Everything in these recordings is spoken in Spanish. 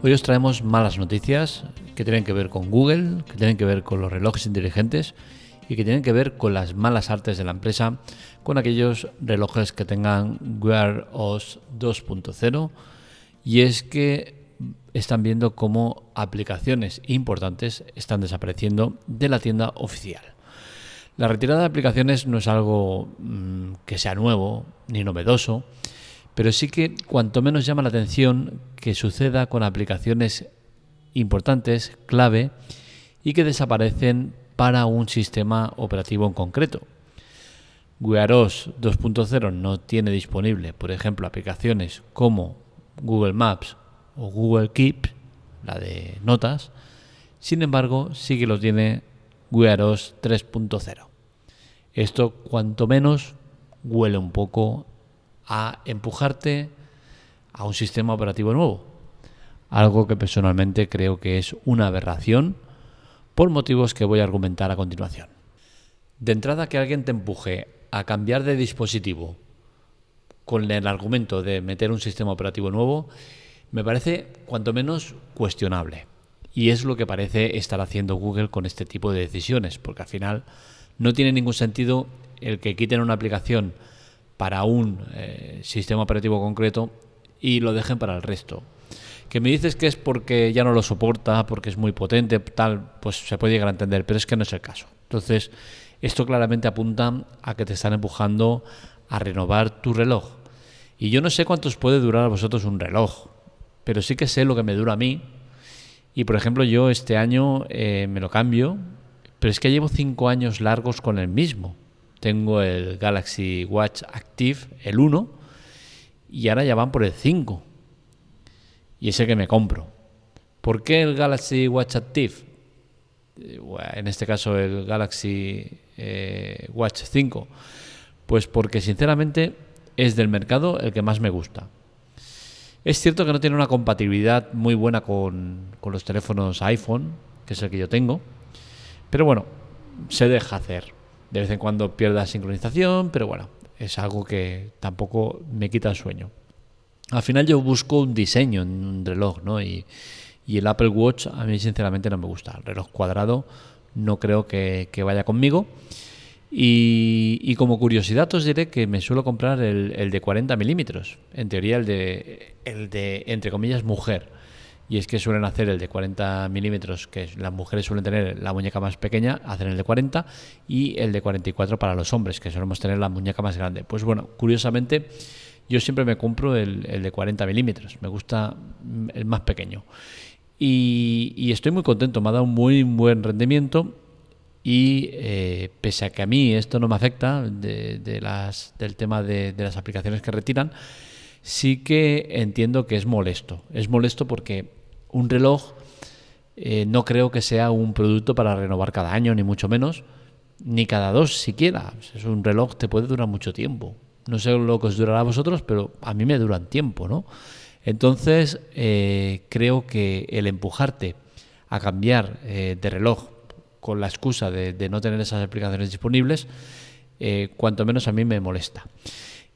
Hoy os traemos malas noticias que tienen que ver con Google, que tienen que ver con los relojes inteligentes y que tienen que ver con las malas artes de la empresa, con aquellos relojes que tengan Wear OS 2.0 y es que están viendo cómo aplicaciones importantes están desapareciendo de la tienda oficial. La retirada de aplicaciones no es algo mm, que sea nuevo ni novedoso, pero sí que cuanto menos llama la atención que suceda con aplicaciones importantes, clave, y que desaparecen para un sistema operativo en concreto. Wear OS 2.0 no tiene disponible, por ejemplo, aplicaciones como Google Maps o Google Keep, la de notas, sin embargo, sí que lo tiene Wear OS 3.0. Esto, cuanto menos, huele un poco a empujarte a un sistema operativo nuevo. Algo que personalmente creo que es una aberración por motivos que voy a argumentar a continuación. De entrada, que alguien te empuje a cambiar de dispositivo con el argumento de meter un sistema operativo nuevo, me parece cuanto menos cuestionable. Y es lo que parece estar haciendo Google con este tipo de decisiones, porque al final no tiene ningún sentido el que quiten una aplicación para un eh, sistema operativo concreto y lo dejen para el resto. Que me dices que es porque ya no lo soporta, porque es muy potente, tal, pues se puede llegar a entender, pero es que no es el caso. Entonces, esto claramente apunta a que te están empujando a renovar tu reloj. Y yo no sé cuántos puede durar a vosotros un reloj, pero sí que sé lo que me dura a mí. Y por ejemplo, yo este año eh, me lo cambio, pero es que llevo cinco años largos con el mismo. Tengo el Galaxy Watch Active, el 1, y ahora ya van por el 5. Y ese que me compro. ¿Por qué el Galaxy Watch Active? Eh, en este caso el Galaxy eh, Watch 5. Pues porque sinceramente es del mercado el que más me gusta. Es cierto que no tiene una compatibilidad muy buena con, con los teléfonos iPhone, que es el que yo tengo. Pero bueno, se deja hacer. De vez en cuando pierda sincronización, pero bueno, es algo que tampoco me quita el sueño. Al final yo busco un diseño en un reloj, ¿no? Y, el Apple Watch a mí sinceramente no me gusta. El reloj cuadrado no creo que, vaya conmigo. Y, como curiosidad os diré que me suelo comprar el, el de 40 milímetros. En teoría el de, el de, entre comillas, mujer y es que suelen hacer el de 40 milímetros, que las mujeres suelen tener la muñeca más pequeña, hacen el de 40, y el de 44 para los hombres, que solemos tener la muñeca más grande. Pues bueno, curiosamente, yo siempre me compro el, de 40 milímetros, me gusta el más pequeño. Y, estoy muy contento, me ha dado un muy buen rendimiento y eh, pese a que a mí esto no me afecta de, las, del tema de, de las aplicaciones que retiran, sí que entiendo que es molesto. Es molesto porque un reloj eh, no creo que sea un producto para renovar cada año, ni mucho menos, ni cada dos siquiera. Es un reloj te puede durar mucho tiempo. No sé lo que os durará a vosotros, pero a mí me duran tiempo, ¿no? Entonces, eh, creo que el empujarte a cambiar eh, de reloj con la excusa de, no tener esas aplicaciones disponibles, cuanto menos a mí me molesta.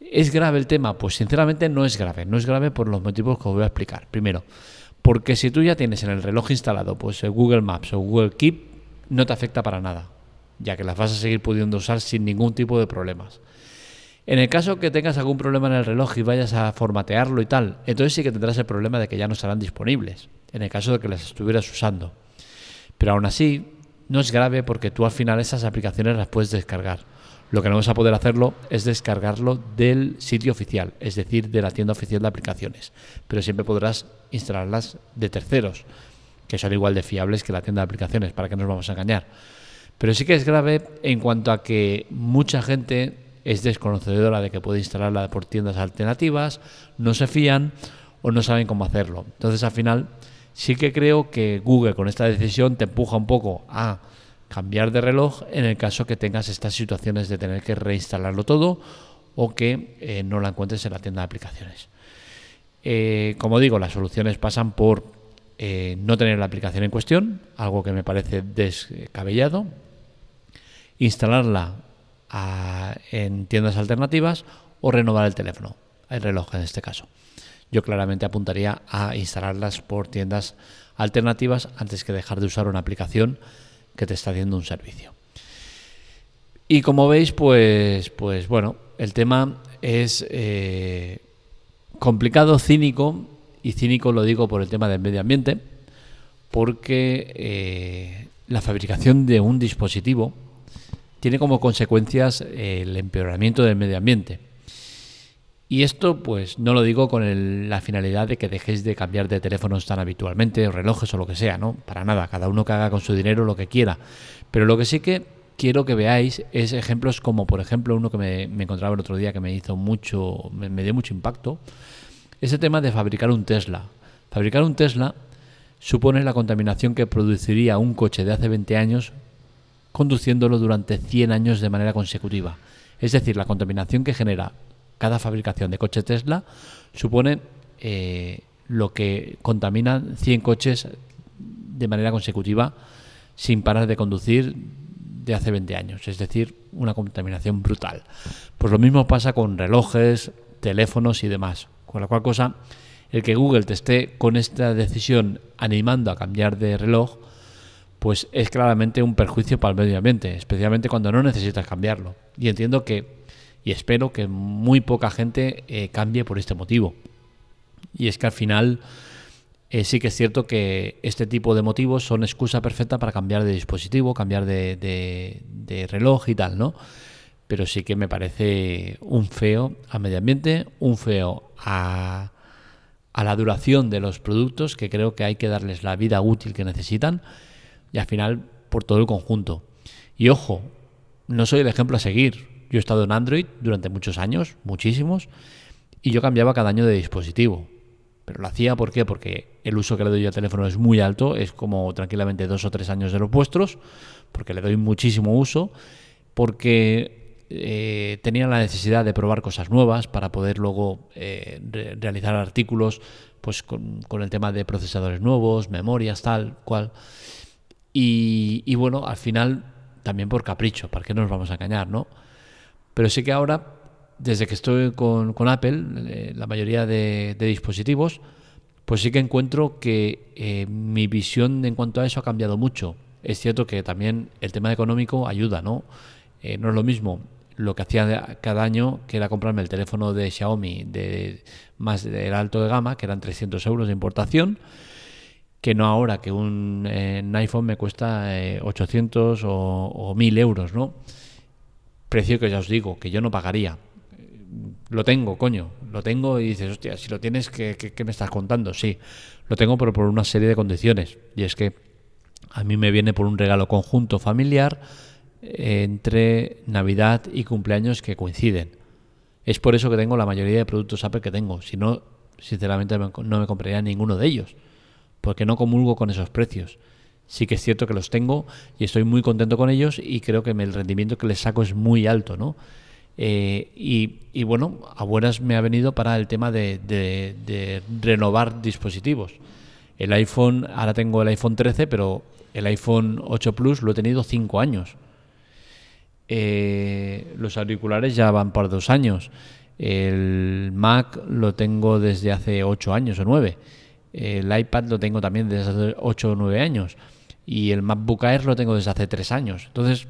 ¿Es grave el tema? Pues sinceramente no es grave. No es grave por los motivos que os voy a explicar. Primero, porque si tú ya tienes en el reloj instalado pues Google Maps o Google Keep, no te afecta para nada, ya que las vas a seguir pudiendo usar sin ningún tipo de problemas. En el caso que tengas algún problema en el reloj y vayas a formatearlo y tal, entonces sí que tendrás el problema de que ya no estarán disponibles, en el caso de que las estuvieras usando. Pero aún así, no es grave porque tú al final esas aplicaciones las puedes descargar. Lo que no vas a poder hacerlo es descargarlo del sitio oficial, es decir, de la tienda oficial de aplicaciones. Pero siempre podrás instalarlas de terceros, que son igual de fiables que la tienda de aplicaciones, para que no nos vamos a engañar. Pero sí que es grave en cuanto a que mucha gente es desconocedora de que puede instalarla por tiendas alternativas, no se fían o no saben cómo hacerlo. Entonces, al final, sí que creo que Google con esta decisión te empuja un poco a cambiar de reloj en el caso que tengas estas situaciones de tener que reinstalarlo todo o que eh, no la encuentres en la tienda de aplicaciones. Eh, como digo, las soluciones pasan por eh, no tener la aplicación en cuestión, algo que me parece descabellado, instalarla en tiendas alternativas o renovar el teléfono, el reloj en este caso. yo claramente apuntaría a instalarlas por tiendas alternativas antes que dejar de usar una aplicación que te está haciendo un servicio. Y como veis, pues, pues bueno, el tema es eh, complicado, cínico, y cínico lo digo por el tema del medio ambiente, porque eh, la fabricación de un dispositivo tiene como consecuencias el empeoramiento del medio ambiente. Y esto, pues, no lo digo con la finalidad de que dejéis de cambiar de teléfonos tan habitualmente, relojes o lo que sea, ¿no? Para nada, cada uno que haga con su dinero lo que quiera. Pero lo que sí que quiero que veáis es ejemplos como, por ejemplo, uno que me, encontraba el otro día que me hizo mucho, me, dio mucho impacto, ese tema de fabricar un Tesla. Fabricar un Tesla supone la contaminación que produciría un coche de hace 20 años conduciéndolo durante 100 años de manera consecutiva. Es decir, la contaminación que genera cada fabricación de coche Tesla supone eh, lo que contaminan 100 coches de manera consecutiva sin parar de conducir de hace 20 años, es decir, una contaminación brutal. Pues lo mismo pasa con relojes, teléfonos y demás. Con la cual cosa, el que Google te esté con esta decisión animando a cambiar de reloj, pues es claramente un perjuicio para el medio ambiente, especialmente cuando no necesitas cambiarlo. Y entiendo que y espero que muy poca gente eh, cambie por este motivo. Y es que al final eh, sí que es cierto que este tipo de motivos son excusa perfecta para cambiar de dispositivo, cambiar de, reloj y tal, ¿no? Pero sí que me parece un feo al medio ambiente, un feo a, a la duración de los productos, que creo que hay que darles la vida útil que necesitan, y al final por todo el conjunto. Y ojo, no soy el ejemplo a seguir. Yo he estado en Android durante muchos años, muchísimos, y yo cambiaba cada año de dispositivo. Pero lo hacía ¿por? Porque el uso que le doy al teléfono es muy alto, es como tranquilamente dos o tres años de los vuestros, porque le doy muchísimo uso, porque eh, tenía la necesidad de probar cosas nuevas para poder luego eh, realizar artículos pues con, el tema de procesadores nuevos, memorias, tal cual. Y, y bueno, al final también por capricho, ¿para qué nos vamos a engañar, no? Pero sí que ahora, desde que estoy con, Apple, eh, la mayoría de, dispositivos, pues sí que encuentro que eh, mi visión en cuanto a eso ha cambiado mucho. Es cierto que también el tema económico ayuda, ¿no? Eh, no es lo mismo lo que hacía cada año, que era comprarme el teléfono de Xiaomi de más del alto de gama, que eran 300 euros de importación, que no ahora que un, iPhone me cuesta 800 o, o 1000 euros, ¿no? Precio que ya os digo, que yo no pagaría. Lo tengo, coño, lo tengo y dices, hostia, si lo tienes, ¿qué, me estás contando? Sí, lo tengo, pero por una serie de condiciones. Y es que a mí me viene por un regalo conjunto familiar entre Navidad y cumpleaños que coinciden. Es por eso que tengo la mayoría de productos Apple que tengo. Si no, sinceramente no me compraría ninguno de ellos. Porque no comulgo con esos precios sí que es cierto que los tengo y estoy muy contento con ellos y creo que el rendimiento que les saco es muy alto, ¿no? Eh, y, bueno, a buenas me ha venido para el tema de, renovar dispositivos. El iPhone, ahora tengo el iPhone 13, pero el iPhone 8 Plus lo he tenido 5 años. Eh, los auriculares ya van por dos años. El Mac lo tengo desde hace 8 años o 9. El iPad lo tengo también desde hace 8 o 9 años y el MacBook Air lo tengo desde hace tres años. Entonces,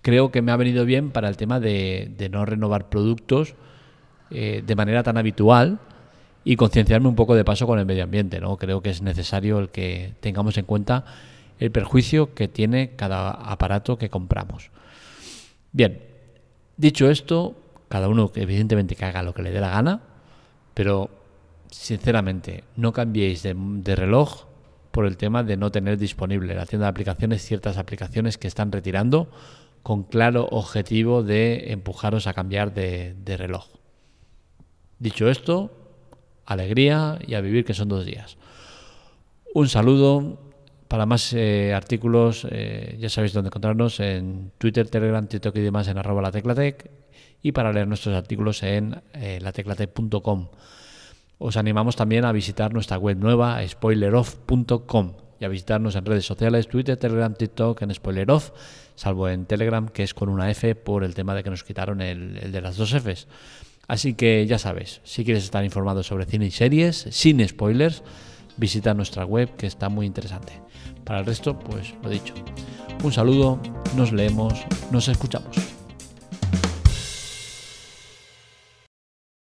creo que me ha venido bien para el tema de, no renovar productos eh, de manera tan habitual y concienciarme un poco de paso con el medio ambiente. ¿no? Creo que es necesario el que tengamos en cuenta el perjuicio que tiene cada aparato que compramos. Bien, dicho esto, cada uno evidentemente que haga lo que le dé la gana, pero sinceramente no cambiéis de reloj por el tema de no tener disponible la tienda de aplicaciones ciertas aplicaciones que están retirando con claro objetivo de empujaros a cambiar de, reloj. Dicho esto, alegría y a vivir que son dos días. Un saludo. Para más eh, artículos eh, ya sabéis dónde encontrarnos en Twitter, Telegram, TikTok y demás en arroba la teclatec y para leer nuestros artículos en eh, lateclatec.com. Os animamos también a visitar nuestra web nueva, spoileroff.com, y a visitarnos en redes sociales, Twitter, Telegram, TikTok, en Spoileroff, salvo en Telegram, que es con una F por el tema de que nos quitaron el, de las dos Fs. Así que ya sabes, si quieres estar informado sobre cine y series, sin spoilers, visita nuestra web que está muy interesante. Para el resto, pues lo dicho. Un saludo, nos leemos, nos escuchamos.